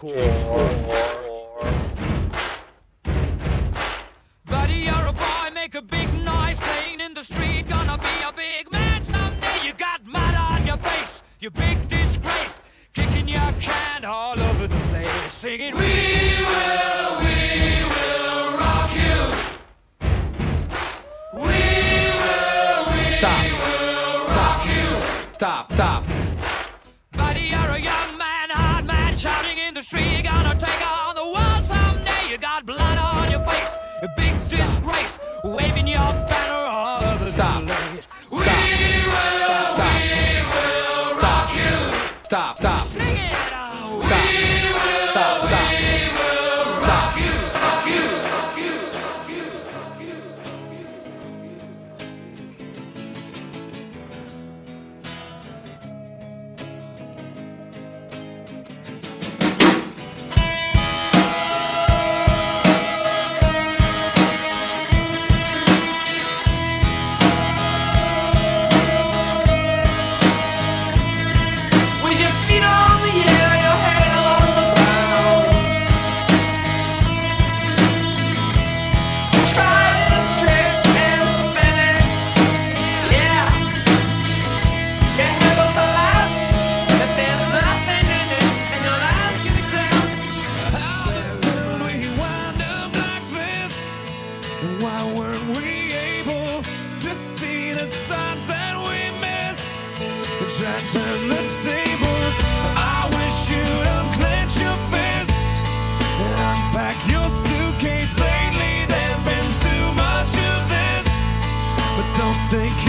cool. try turn the tables. I wish you'd unclench your fists and unpack your suitcase. Lately, there's been too much of this, but don't think.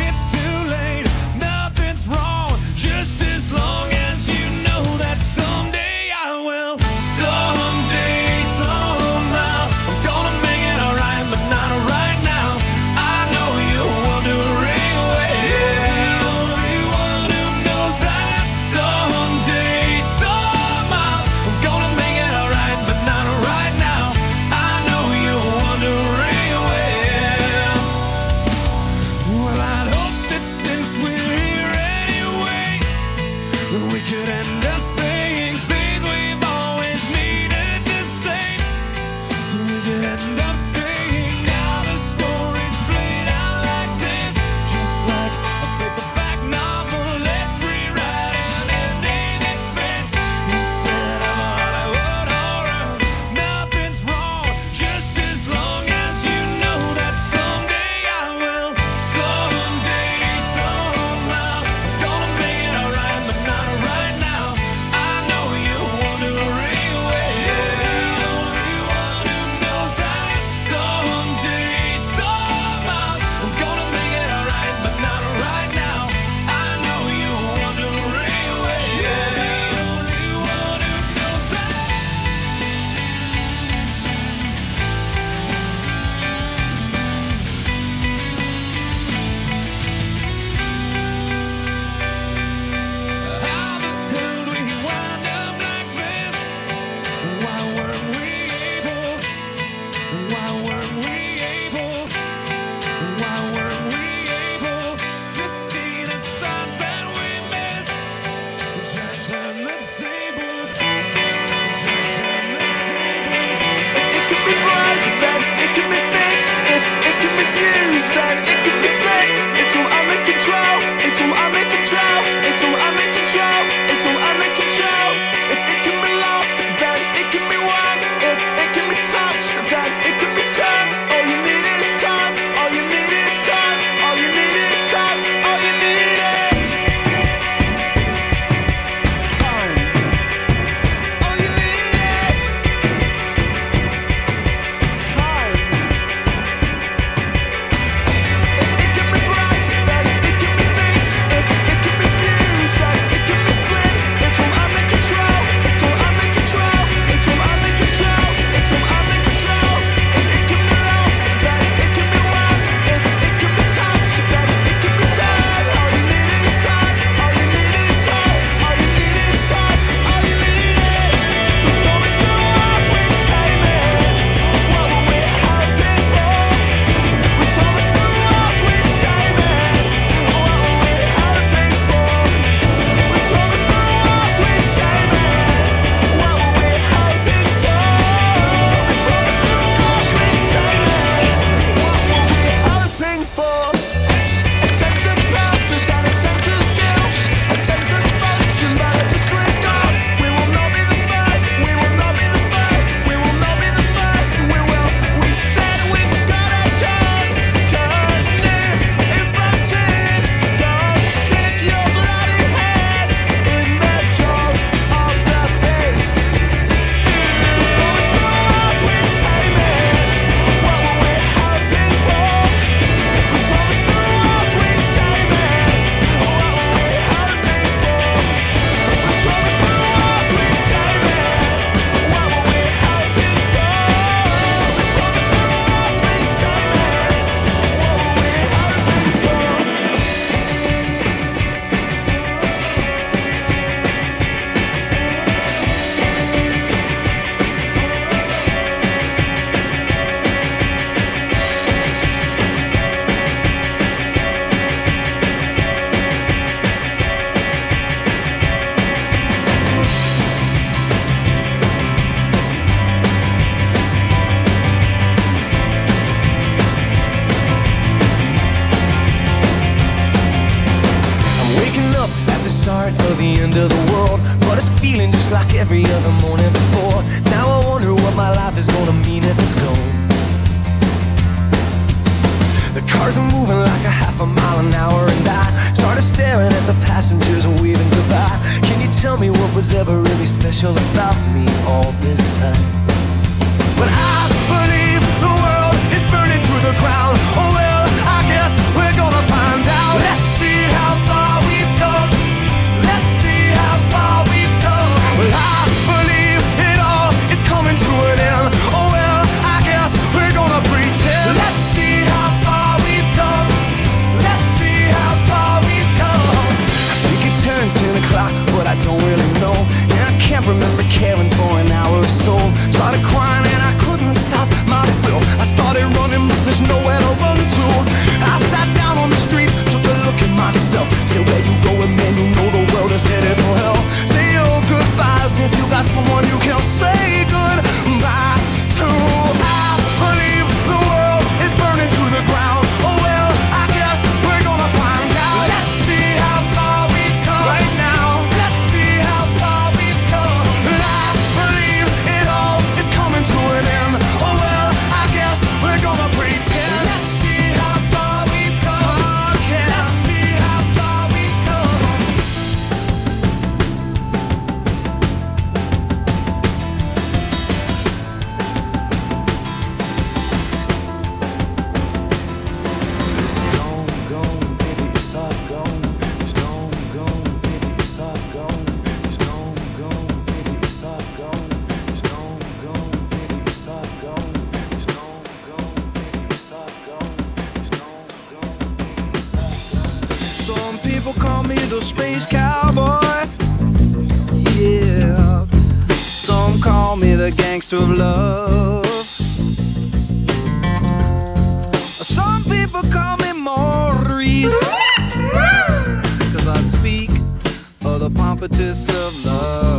me the gangster of love. Some people call me Maurice, cause I speak of the pompatus of love.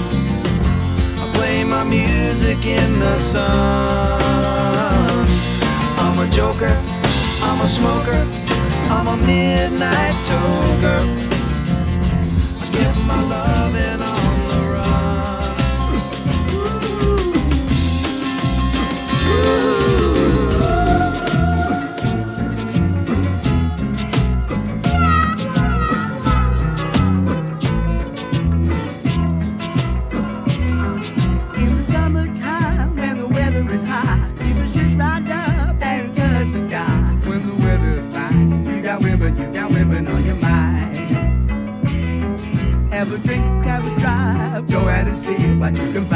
play my music in the sun. I'm a joker, I'm a smoker, I'm a midnight toker. I give my love and all. and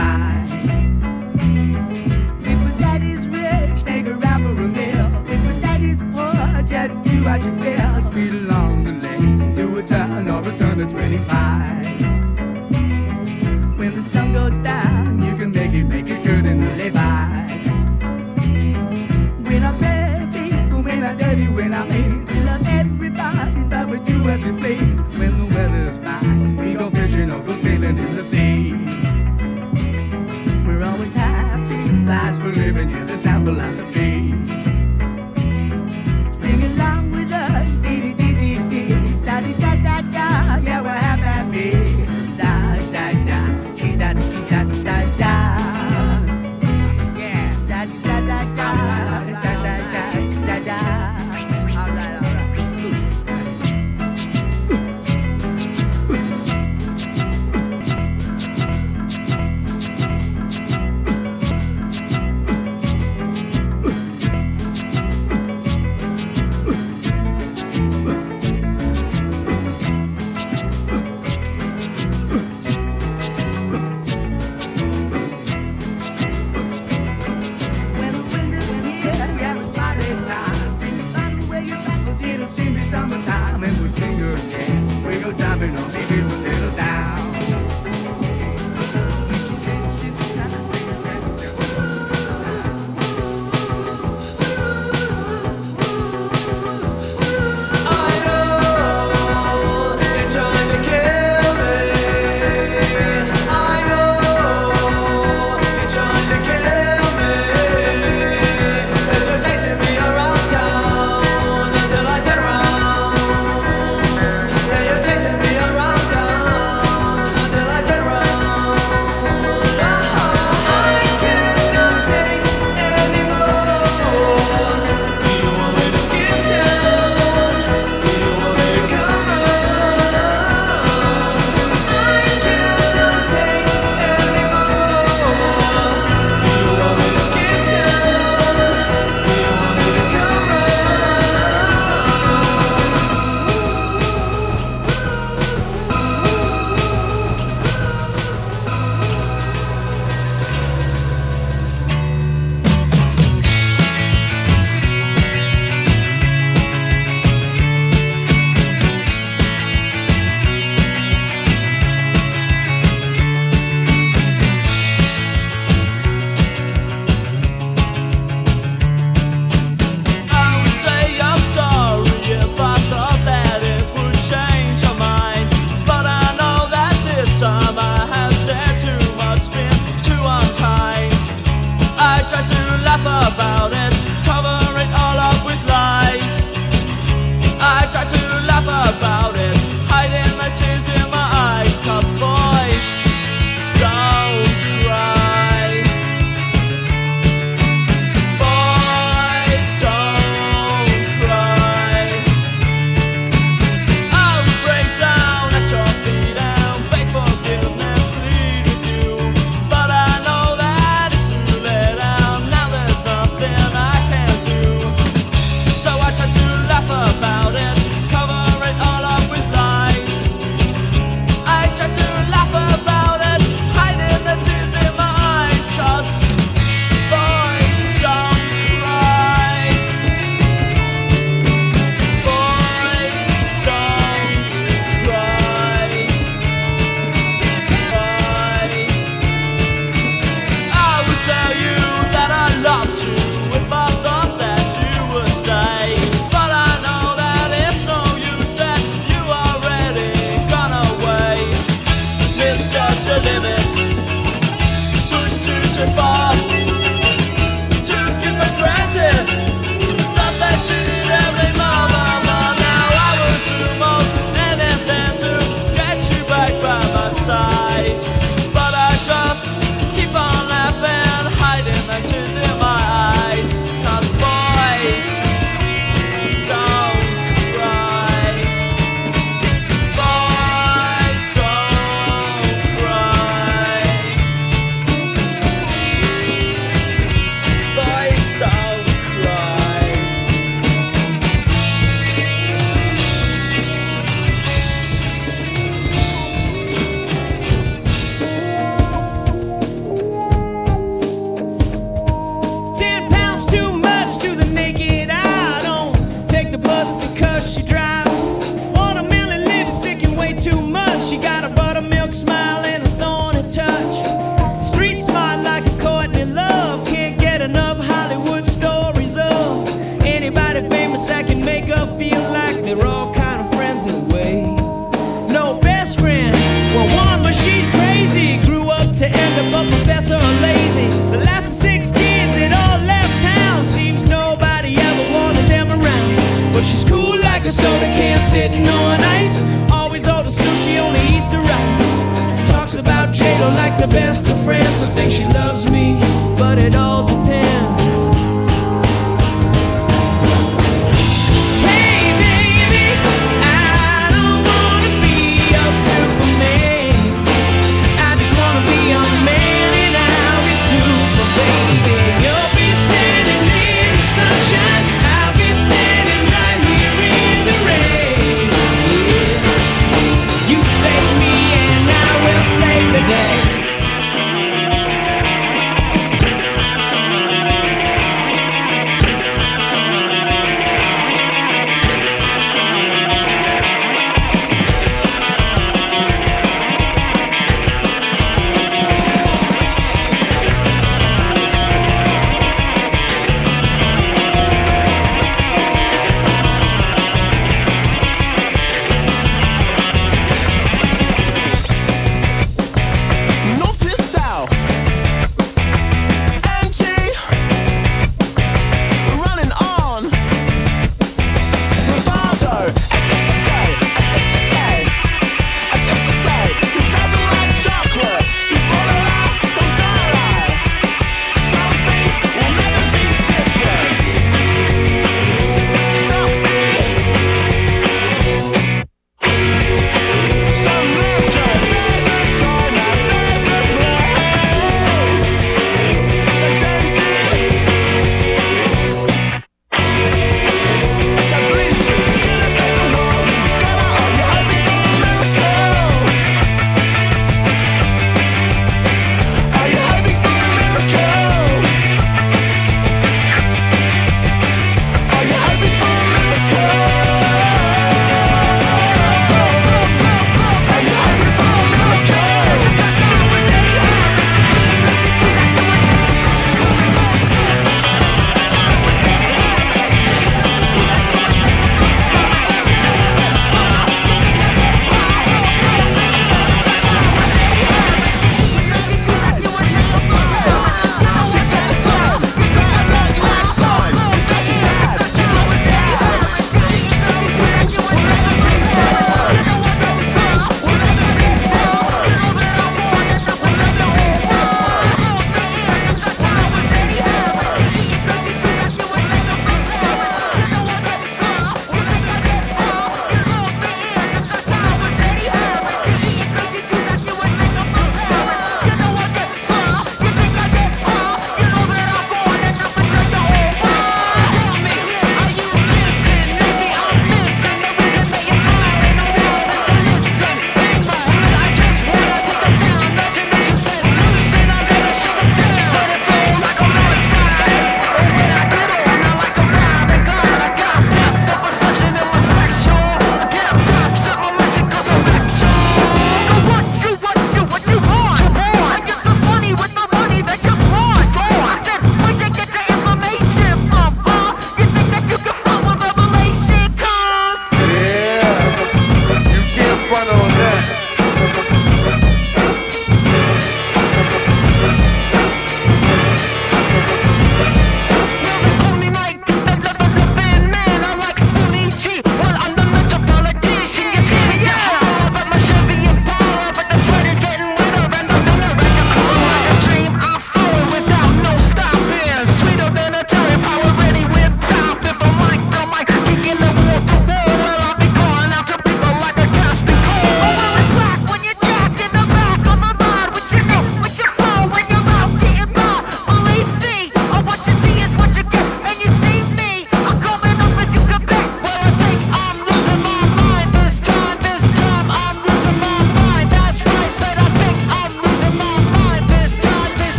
the best of friends. And think she loves me, but it all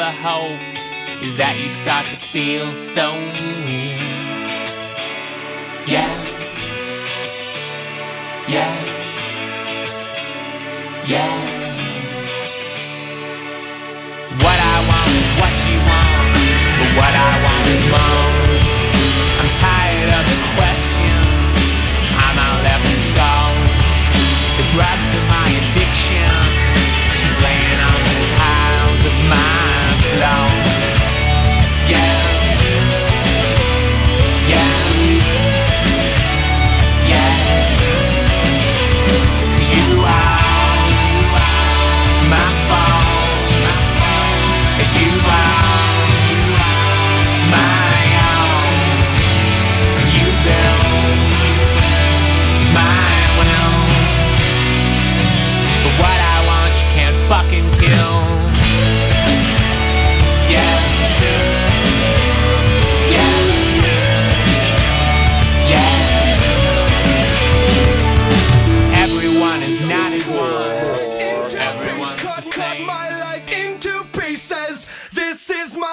ever hoped is that you'd start to feel so real. Yeah. Yeah. Yeah. What I want is what you want, but what I want is more. I'm tired of the questions. I'm out left to go. The drugs in my This is my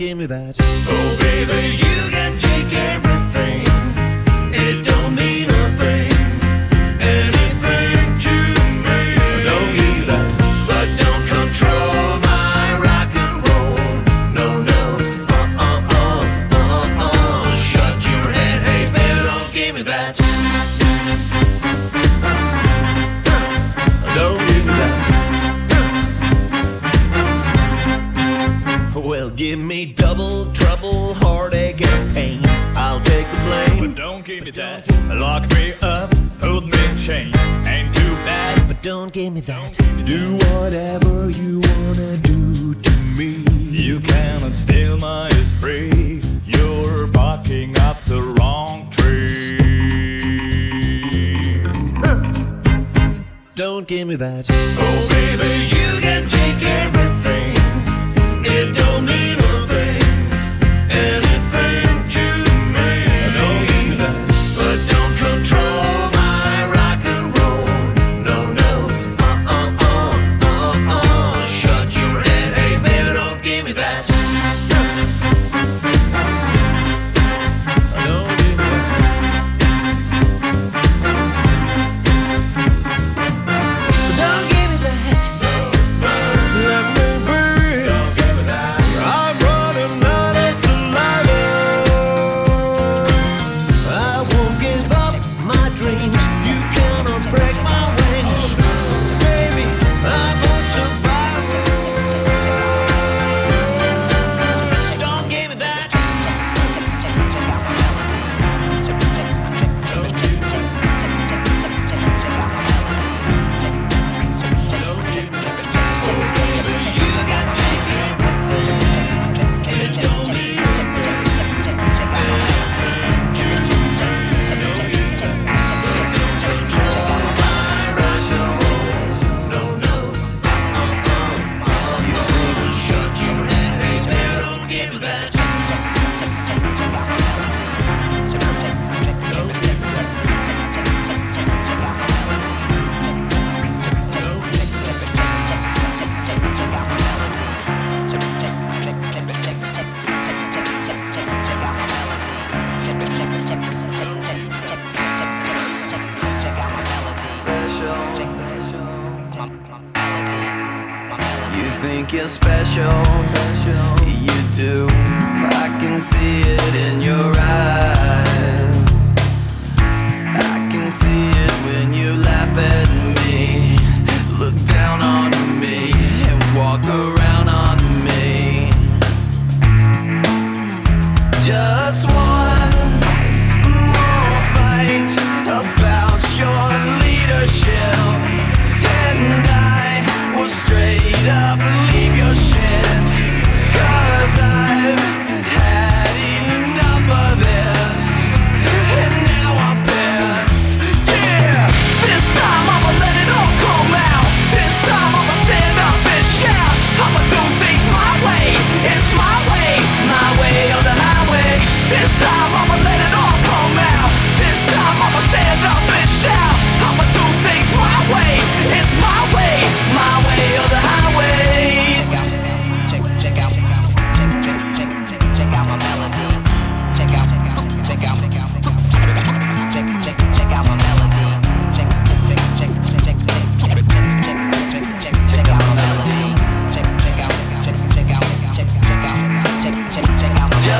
give me that. give me that. Do whatever you wanna do to me. You cannot steal my spray. You're barking up the wrong tree. Don't give me that. Oh, baby, you.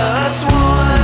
just one.